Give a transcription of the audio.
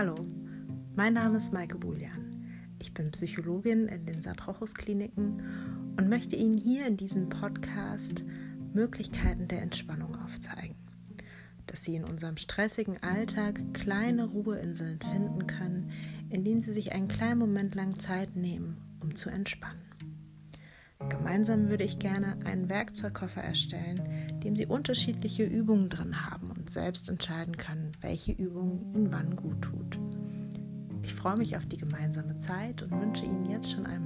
Hallo, mein Name ist Maike Bullian. Ich bin Psychologin in den Saarbrauchus Kliniken und möchte Ihnen hier in diesem Podcast Möglichkeiten der Entspannung aufzeigen. Dass Sie in unserem stressigen Alltag kleine Ruheinseln finden können, in denen Sie sich einen kleinen Moment lang Zeit nehmen, um zu entspannen. Gemeinsam würde ich gerne einen Werkzeugkoffer erstellen, dem Sie unterschiedliche Übungen drin haben und selbst entscheiden können, welche Übung Ihnen wann gut tut. Ich freue mich auf die gemeinsame Zeit und wünsche Ihnen jetzt schon einmal.